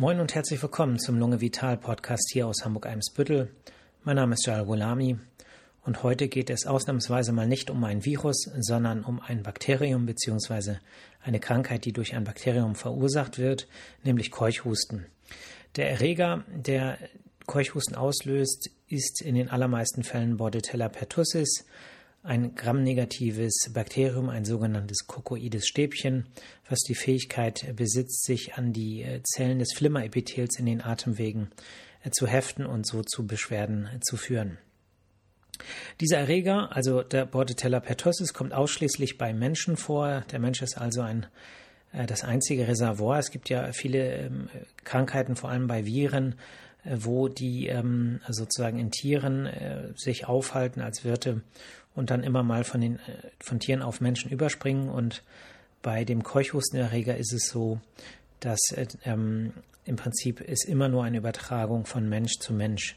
Moin und herzlich willkommen zum Lunge Vital Podcast hier aus Hamburg-Eimsbüttel. Mein Name ist Jal Gulami und heute geht es ausnahmsweise mal nicht um ein Virus, sondern um ein Bakterium bzw. eine Krankheit, die durch ein Bakterium verursacht wird, nämlich Keuchhusten. Der Erreger, der Keuchhusten auslöst, ist in den allermeisten Fällen Bordetella pertussis, ein gramnegatives Bakterium, ein sogenanntes kokoides Stäbchen, was die Fähigkeit besitzt, sich an die äh, Zellen des Flimmerepithels in den Atemwegen äh, zu heften und so zu Beschwerden äh, zu führen. Dieser Erreger, also der Bordetella pertussis, kommt ausschließlich bei Menschen vor. Der Mensch ist also ein, das einzige Reservoir. Es gibt ja viele ähm, Krankheiten, vor allem bei Viren, wo die ähm, sozusagen in Tieren sich aufhalten als Wirte und dann immer mal von, den, äh, von Tieren auf Menschen überspringen. Und bei dem Keuchhustenerreger ist es so, dass äh, ähm, im Prinzip es immer nur eine Übertragung von Mensch zu Mensch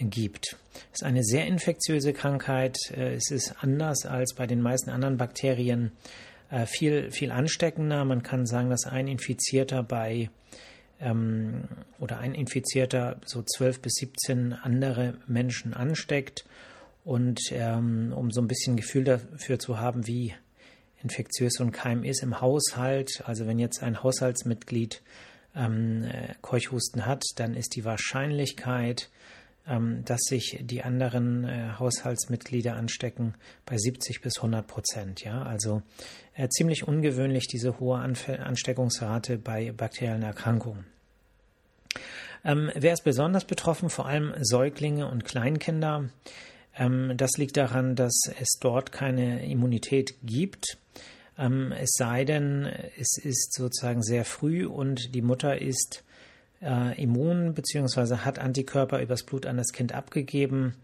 gibt. Es ist eine sehr infektiöse Krankheit. Äh, es ist anders als bei den meisten anderen Bakterien viel, viel ansteckender. Man kann sagen, dass ein Infizierter bei ähm, oder ein Infizierter so 12 bis 17 andere Menschen ansteckt und ähm, um so ein bisschen Gefühl dafür zu haben, wie infektiös so ein Keim ist im Haushalt, also wenn jetzt ein Haushaltsmitglied ähm, äh, Keuchhusten hat, dann ist die Wahrscheinlichkeit, ähm, dass sich die anderen äh, Haushaltsmitglieder anstecken, bei 70 bis 100 Prozent. Ja, also äh, ziemlich ungewöhnlich diese hohe Anf Ansteckungsrate bei bakteriellen Erkrankungen. Ähm, wer ist besonders betroffen? Vor allem Säuglinge und Kleinkinder. Ähm, das liegt daran, dass es dort keine Immunität gibt. Ähm, es sei denn, es ist sozusagen sehr früh und die Mutter ist äh, immun bzw. hat Antikörper übers Blut an das Kind abgegeben.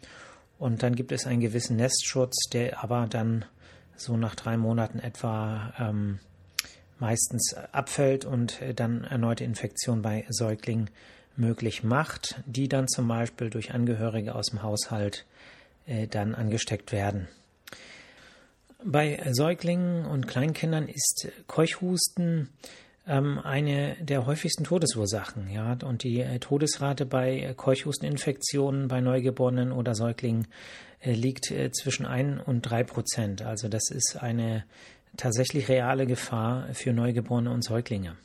Und dann gibt es einen gewissen Nestschutz, der aber dann so nach drei Monaten etwa ähm, meistens abfällt und dann erneute Infektion bei Säuglingen möglich macht, die dann zum Beispiel durch Angehörige aus dem Haushalt äh, dann angesteckt werden. Bei Säuglingen und Kleinkindern ist Keuchhusten ähm, eine der häufigsten Todesursachen. Ja? Und die äh, Todesrate bei Keuchhusteninfektionen bei Neugeborenen oder Säuglingen äh, liegt zwischen 1 und 3 Prozent. Also das ist eine tatsächlich reale Gefahr für Neugeborene und Säuglinge.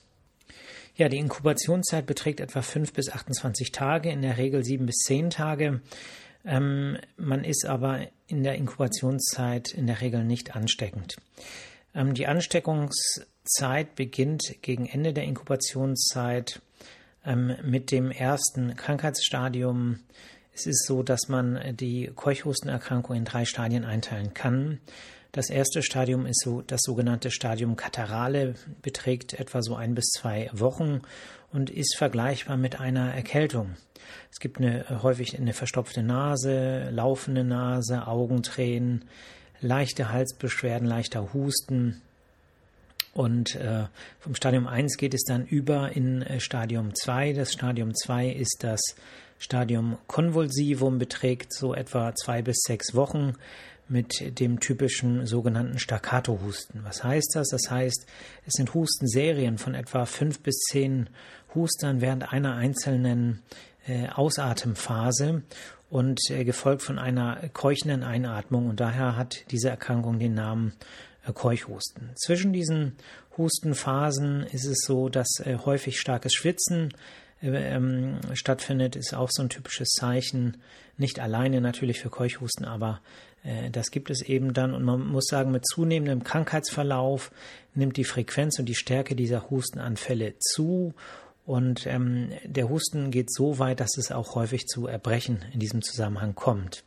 Ja, die Inkubationszeit beträgt etwa 5 bis 28 Tage, in der Regel 7 bis 10 Tage. Ähm, man ist aber in der Inkubationszeit in der Regel nicht ansteckend. Ähm, die Ansteckungszeit beginnt gegen Ende der Inkubationszeit ähm, mit dem ersten Krankheitsstadium. Es ist so, dass man die Keuchhustenerkrankung in drei Stadien einteilen kann. Das erste Stadium ist so das sogenannte Stadium Katarale, beträgt etwa so ein bis zwei Wochen und ist vergleichbar mit einer Erkältung. Es gibt eine, häufig eine verstopfte Nase, laufende Nase, Augentränen, leichte Halsbeschwerden, leichter Husten. Und äh, vom Stadium 1 geht es dann über in äh, Stadium 2. Das Stadium 2 ist das Stadium Convulsivum, beträgt so etwa zwei bis sechs Wochen mit dem typischen sogenannten Staccato-Husten. Was heißt das? Das heißt, es sind Hustenserien von etwa fünf bis zehn Hustern während einer einzelnen äh, Ausatemphase und äh, gefolgt von einer keuchenden Einatmung und daher hat diese Erkrankung den Namen äh, Keuchhusten. Zwischen diesen Hustenphasen ist es so, dass äh, häufig starkes Schwitzen äh, ähm, stattfindet, ist auch so ein typisches Zeichen, nicht alleine natürlich für Keuchhusten, aber das gibt es eben dann und man muss sagen, mit zunehmendem Krankheitsverlauf nimmt die Frequenz und die Stärke dieser Hustenanfälle zu und ähm, der Husten geht so weit, dass es auch häufig zu Erbrechen in diesem Zusammenhang kommt.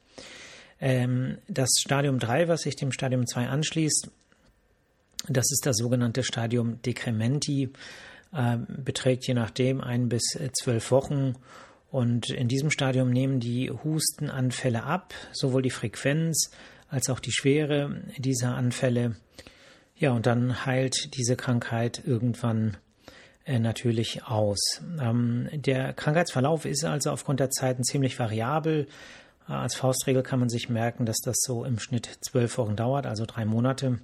Ähm, das Stadium 3, was sich dem Stadium 2 anschließt, das ist das sogenannte Stadium Decrementi, äh, beträgt je nachdem ein bis zwölf Wochen. Und in diesem Stadium nehmen die Hustenanfälle ab, sowohl die Frequenz als auch die Schwere dieser Anfälle. Ja, und dann heilt diese Krankheit irgendwann äh, natürlich aus. Ähm, der Krankheitsverlauf ist also aufgrund der Zeiten ziemlich variabel. Äh, als Faustregel kann man sich merken, dass das so im Schnitt zwölf Wochen dauert, also drei Monate.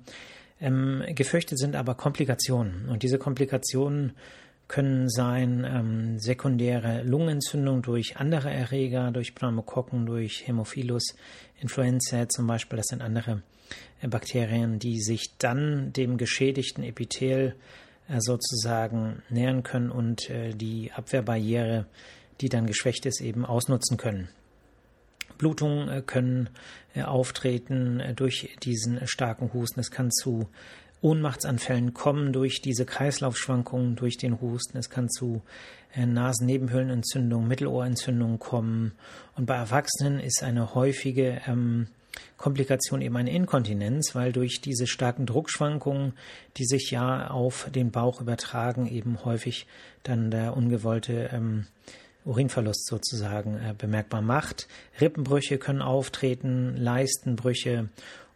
Ähm, gefürchtet sind aber Komplikationen. Und diese Komplikationen können sein ähm, sekundäre Lungenentzündung durch andere Erreger, durch Pneumokokken, durch Hämophilus influenzae zum Beispiel. Das sind andere äh, Bakterien, die sich dann dem geschädigten Epithel äh, sozusagen nähern können und äh, die Abwehrbarriere, die dann geschwächt ist, eben ausnutzen können. Blutungen äh, können äh, auftreten äh, durch diesen starken Husten. Es kann zu Ohnmachtsanfällen kommen durch diese Kreislaufschwankungen, durch den Husten. Es kann zu äh, Nasennebenhöhlenentzündungen, Mittelohrentzündungen kommen. Und bei Erwachsenen ist eine häufige ähm, Komplikation eben eine Inkontinenz, weil durch diese starken Druckschwankungen, die sich ja auf den Bauch übertragen, eben häufig dann der ungewollte ähm, Urinverlust sozusagen äh, bemerkbar macht. Rippenbrüche können auftreten, Leistenbrüche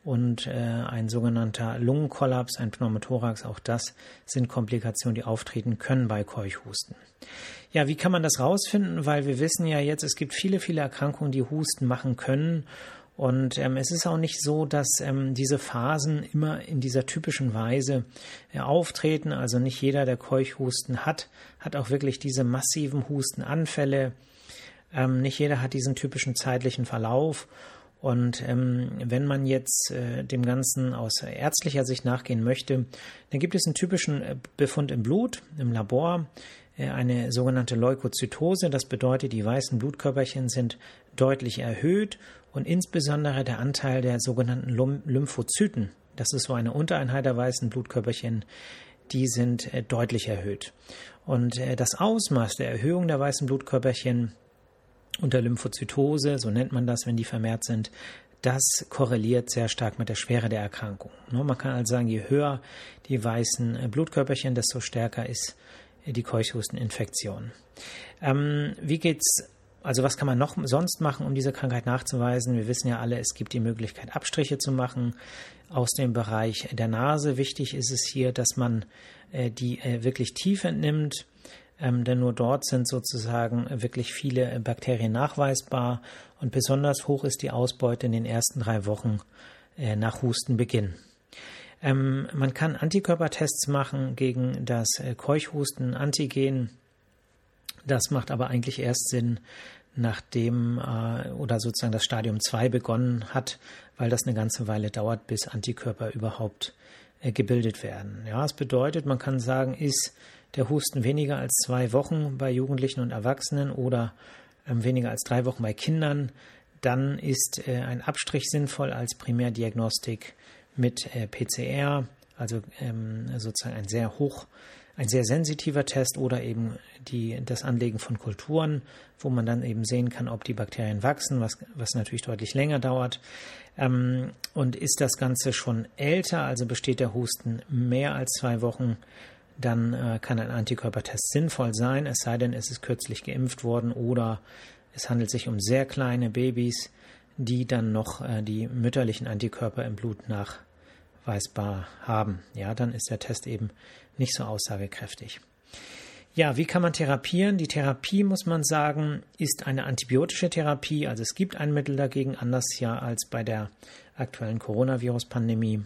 und äh, ein sogenannter Lungenkollaps, ein Pneumothorax, auch das sind Komplikationen, die auftreten können bei Keuchhusten. Ja, wie kann man das rausfinden? Weil wir wissen ja jetzt, es gibt viele, viele Erkrankungen, die Husten machen können. Und ähm, es ist auch nicht so, dass ähm, diese Phasen immer in dieser typischen Weise äh, auftreten. Also nicht jeder, der Keuchhusten hat, hat auch wirklich diese massiven Hustenanfälle. Ähm, nicht jeder hat diesen typischen zeitlichen Verlauf. Und ähm, wenn man jetzt äh, dem Ganzen aus ärztlicher Sicht nachgehen möchte, dann gibt es einen typischen äh, Befund im Blut, im Labor, äh, eine sogenannte Leukozytose. Das bedeutet, die weißen Blutkörperchen sind deutlich erhöht und insbesondere der Anteil der sogenannten Lymphozyten, das ist so eine Untereinheit der weißen Blutkörperchen, die sind äh, deutlich erhöht. Und äh, das Ausmaß der Erhöhung der weißen Blutkörperchen unter Lymphozytose, so nennt man das, wenn die vermehrt sind, das korreliert sehr stark mit der Schwere der Erkrankung. Ne, man kann also sagen, je höher die weißen äh, Blutkörperchen, desto stärker ist äh, die Keuchhusteninfektion. Ähm, wie geht's? Also was kann man noch sonst machen, um diese Krankheit nachzuweisen? Wir wissen ja alle, es gibt die Möglichkeit, Abstriche zu machen aus dem Bereich der Nase. Wichtig ist es hier, dass man äh, die äh, wirklich tief entnimmt ähm, denn nur dort sind sozusagen wirklich viele Bakterien nachweisbar und besonders hoch ist die Ausbeute in den ersten drei Wochen äh, nach Hustenbeginn. Ähm, man kann Antikörpertests machen gegen das äh, Keuchhusten-Antigen. Das macht aber eigentlich erst Sinn, nachdem äh, oder sozusagen das Stadium 2 begonnen hat, weil das eine ganze Weile dauert, bis Antikörper überhaupt äh, gebildet werden. Ja, es bedeutet, man kann sagen, ist der Husten weniger als zwei Wochen bei Jugendlichen und Erwachsenen oder ähm, weniger als drei Wochen bei Kindern, dann ist äh, ein Abstrich sinnvoll als Primärdiagnostik mit äh, PCR, also ähm, sozusagen ein sehr hoch, ein sehr sensitiver Test oder eben die, das Anlegen von Kulturen, wo man dann eben sehen kann, ob die Bakterien wachsen, was, was natürlich deutlich länger dauert. Ähm, und ist das Ganze schon älter, also besteht der Husten mehr als zwei Wochen, dann äh, kann ein Antikörpertest sinnvoll sein, es sei denn, es ist kürzlich geimpft worden oder es handelt sich um sehr kleine Babys, die dann noch äh, die mütterlichen Antikörper im Blut nachweisbar haben. Ja, dann ist der Test eben nicht so aussagekräftig. Ja, wie kann man therapieren? Die Therapie, muss man sagen, ist eine antibiotische Therapie. Also es gibt ein Mittel dagegen, anders ja als bei der aktuellen Coronavirus-Pandemie.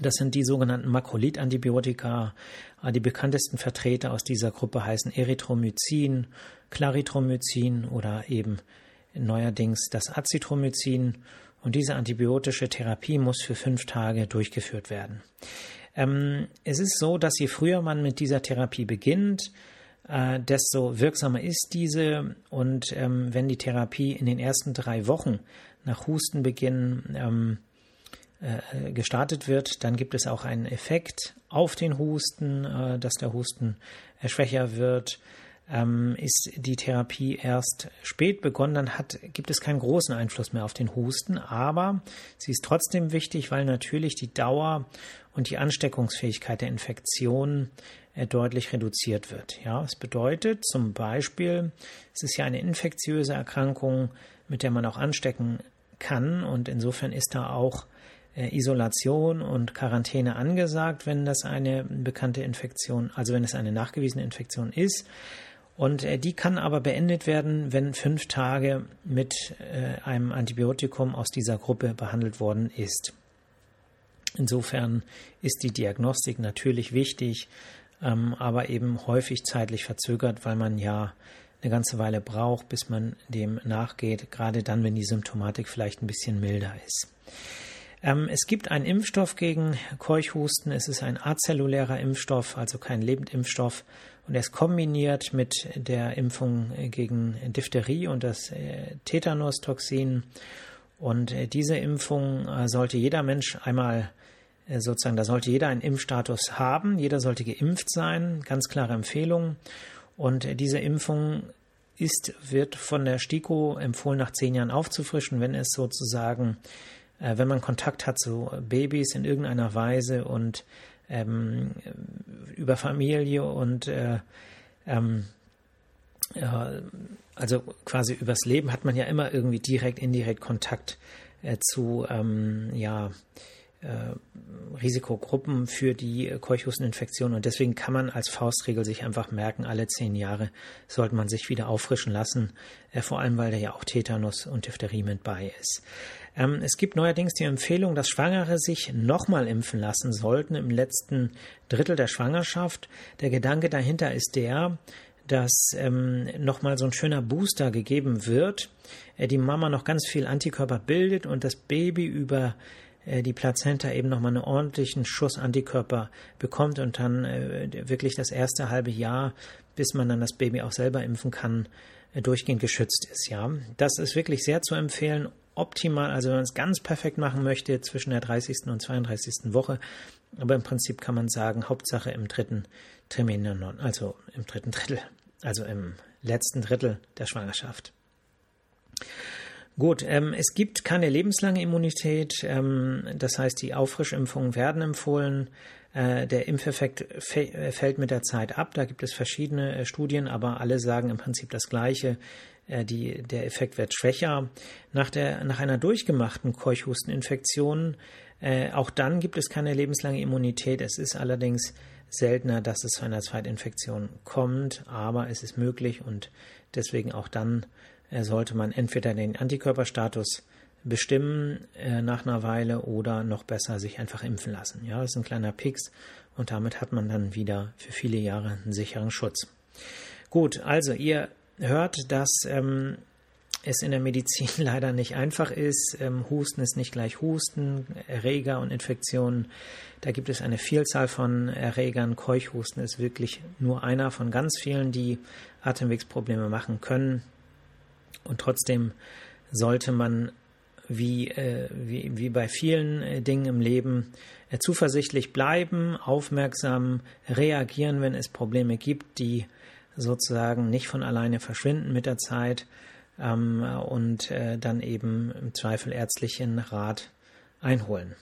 Das sind die sogenannten Makrolid-Antibiotika. Ah, die bekanntesten Vertreter aus dieser Gruppe heißen Erythromycin, Claritromycin oder eben neuerdings das Azithromycin. Und diese antibiotische Therapie muss für fünf Tage durchgeführt werden. Ähm, es ist so, dass je früher man mit dieser Therapie beginnt, äh, desto wirksamer ist diese. Und ähm, wenn die Therapie in den ersten drei Wochen nach Hustenbeginn ähm, äh, gestartet wird, dann gibt es auch einen Effekt auf den Husten, äh, dass der Husten äh, schwächer wird. Ähm, ist die Therapie erst spät begonnen, dann hat, gibt es keinen großen Einfluss mehr auf den Husten, aber sie ist trotzdem wichtig, weil natürlich die Dauer und die Ansteckungsfähigkeit der Infektion deutlich reduziert wird. Ja, es bedeutet zum Beispiel, es ist ja eine infektiöse Erkrankung, mit der man auch anstecken kann und insofern ist da auch äh, Isolation und Quarantäne angesagt, wenn das eine bekannte Infektion, also wenn es eine nachgewiesene Infektion ist. Und äh, die kann aber beendet werden, wenn fünf Tage mit äh, einem Antibiotikum aus dieser Gruppe behandelt worden ist. Insofern ist die Diagnostik natürlich wichtig. ähm, aber eben häufig zeitlich verzögert, weil man ja eine ganze Weile braucht, bis man dem nachgeht, gerade dann, wenn die Symptomatik vielleicht ein bisschen milder ist. Ähm, es gibt einen Impfstoff gegen Keuchhusten. Es ist ein azellulärer Impfstoff, also kein Lebendimpfstoff. Und er ist kombiniert mit der Impfung gegen Diphtherie und das äh, Tetanus-Toxin. Und äh, diese Impfung äh, sollte jeder Mensch einmal sozusagen, da sollte jeder einen Impfstatus haben. Jeder sollte geimpft sein. Ganz klare Empfehlung. Und diese Impfung ist, wird von der STIKO empfohlen, nach zehn Jahren aufzufrischen, wenn es sozusagen äh, wenn man Kontakt hat zu Babys in irgendeiner Weise und ähm, über Familie und äh, ähm, ja, also quasi übers Leben hat man ja immer irgendwie direkt, indirekt Kontakt äh, zu ähm, ja, äh, Risikogruppen für die Keuchhusteninfektion und deswegen kann man als Faustregel sich einfach merken, alle zehn Jahre sollte man sich wieder auffrischen lassen, äh, vor allem weil da ja auch Tetanus und Diphtherie mit bei ist. Ähm, es gibt neuerdings die Empfehlung, dass Schwangere sich nochmal impfen lassen sollten im letzten Drittel der Schwangerschaft. Der Gedanke dahinter ist der, dass ähm, nochmal so ein schöner Booster gegeben wird, äh, die Mama noch ganz viel Antikörper bildet und das Baby über äh, die Plazenta eben nochmal einen ordentlichen Schuss Antikörper bekommt und dann äh, wirklich das erste halbe Jahr, bis man dann das Baby auch selber impfen kann, äh, durchgehend geschützt ist. Ja, das ist wirklich sehr zu empfehlen optimal, also wenn man es ganz perfekt machen möchte, zwischen der 30. und 32. Woche. Aber im Prinzip kann man sagen, Hauptsache im dritten Trimester, also im dritten Drittel, also im letzten Drittel der Schwangerschaft. Gut, ähm, es gibt keine lebenslange Immunität, ähm, das heißt, die Auffrischimpfungen werden empfohlen. Äh, der Impfeffekt fällt mit der Zeit ab. Da gibt es verschiedene äh, Studien, aber alle sagen im Prinzip das Gleiche. Äh, die, der Effekt wird schwächer. Nach, der, nach einer durchgemachten Keuchhusteninfektion, äh, auch dann gibt es keine lebenslange Immunität. Es ist allerdings seltener, dass es zu einer Zweitinfektion kommt, aber es ist möglich und deswegen auch dann äh, sollte man entweder den Antikörperstatus bestimmen äh, nach einer Weile oder noch besser sich einfach impfen lassen. Ja, das ist ein kleiner Pix und damit hat man dann wieder für viele Jahre einen sicheren Schutz. Gut, also ihr hört, dass ähm, es in der Medizin leider nicht einfach ist. Ähm, Husten ist nicht gleich Husten, Erreger und Infektionen. Da gibt es eine Vielzahl von Erregern. Keuchhusten ist wirklich nur einer von ganz vielen, die Atemwegsprobleme machen können. Und trotzdem sollte man wie, äh, wie, wie bei vielen äh, Dingen im Leben äh, zuversichtlich bleiben, aufmerksam reagieren, wenn es Probleme gibt, die sozusagen nicht von alleine verschwinden mit der Zeit ähm, und äh, dann eben im Zweifel ärztlichen Rat einholen.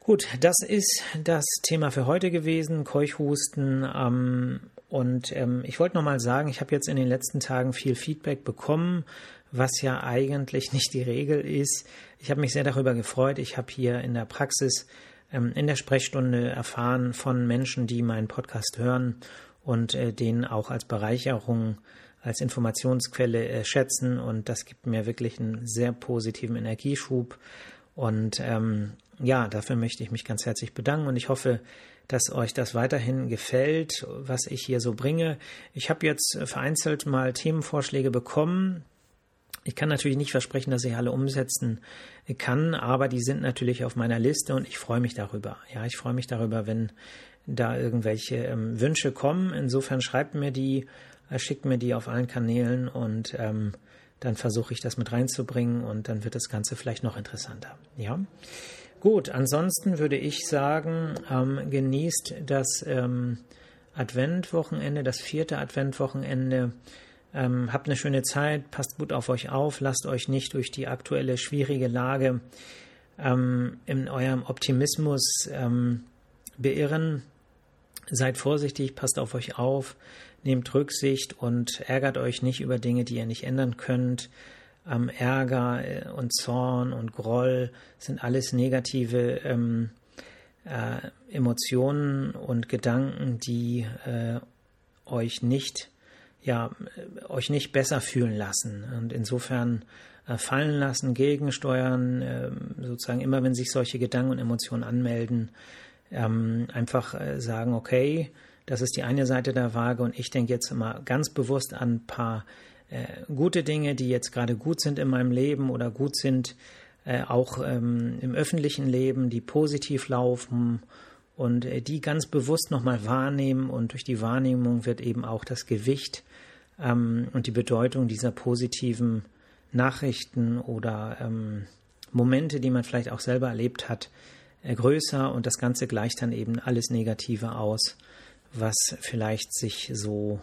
Gut, das ist das Thema für heute gewesen, Keuchhusten. Ähm, und ähm, ich wollte nochmal sagen, ich habe jetzt in den letzten Tagen viel Feedback bekommen, was ja eigentlich nicht die Regel ist. Ich habe mich sehr darüber gefreut. Ich habe hier in der Praxis ähm, in der Sprechstunde erfahren von Menschen, die meinen Podcast hören und äh, den auch als Bereicherung, als Informationsquelle äh, schätzen. Und das gibt mir wirklich einen sehr positiven Energieschub. Und ähm, ja, dafür möchte ich mich ganz herzlich bedanken und ich hoffe, dass euch das weiterhin gefällt, was ich hier so bringe. Ich habe jetzt vereinzelt mal Themenvorschläge bekommen. Ich kann natürlich nicht versprechen, dass ich alle umsetzen kann, aber die sind natürlich auf meiner Liste und ich freue mich darüber. Ja, ich freue mich darüber, wenn da irgendwelche ähm, Wünsche kommen. Insofern schreibt mir die, äh, schickt mir die auf allen Kanälen und ähm, dann versuche ich das mit reinzubringen und dann wird das Ganze vielleicht noch interessanter. Ja. Gut, ansonsten würde ich sagen, ähm, genießt das ähm, Adventwochenende, das vierte Adventwochenende. Ähm, habt eine schöne Zeit, passt gut auf euch auf, lasst euch nicht durch die aktuelle schwierige Lage ähm, in eurem Optimismus ähm, beirren. Seid vorsichtig, passt auf euch auf, nehmt Rücksicht und ärgert euch nicht über Dinge, die ihr nicht ändern könnt. Ähm, Ärger äh, und Zorn und Groll sind alles negative ähm, äh, Emotionen und Gedanken, die äh, euch nicht ja äh, euch nicht besser fühlen lassen und insofern äh, fallen lassen, gegensteuern, äh, sozusagen immer wenn sich solche Gedanken und Emotionen anmelden, ähm, einfach äh, sagen, okay, das ist die eine Seite der Waage und ich denke jetzt immer ganz bewusst an ein paar gute Dinge, die jetzt gerade gut sind in meinem Leben oder gut sind äh, auch ähm, im öffentlichen Leben, die positiv laufen und äh, die ganz bewusst nochmal wahrnehmen und durch die Wahrnehmung wird eben auch das Gewicht ähm, und die Bedeutung dieser positiven Nachrichten oder ähm, Momente, die man vielleicht auch selber erlebt hat, äh, größer und das Ganze gleicht dann eben alles Negative aus was vielleicht sich so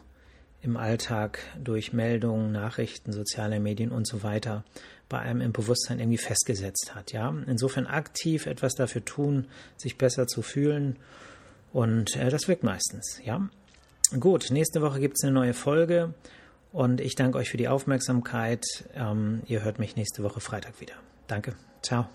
im Alltag durch Meldungen, Nachrichten, soziale Medien und so weiter bei einem im Bewusstsein irgendwie festgesetzt hat. Ja, insofern aktiv etwas dafür tun, sich besser zu fühlen und äh, das wirkt meistens. Ja, gut. Nächste Woche gibt es eine neue Folge und ich danke euch für die Aufmerksamkeit. Ähm, ihr hört mich nächste Woche Freitag wieder. Danke. Ciao.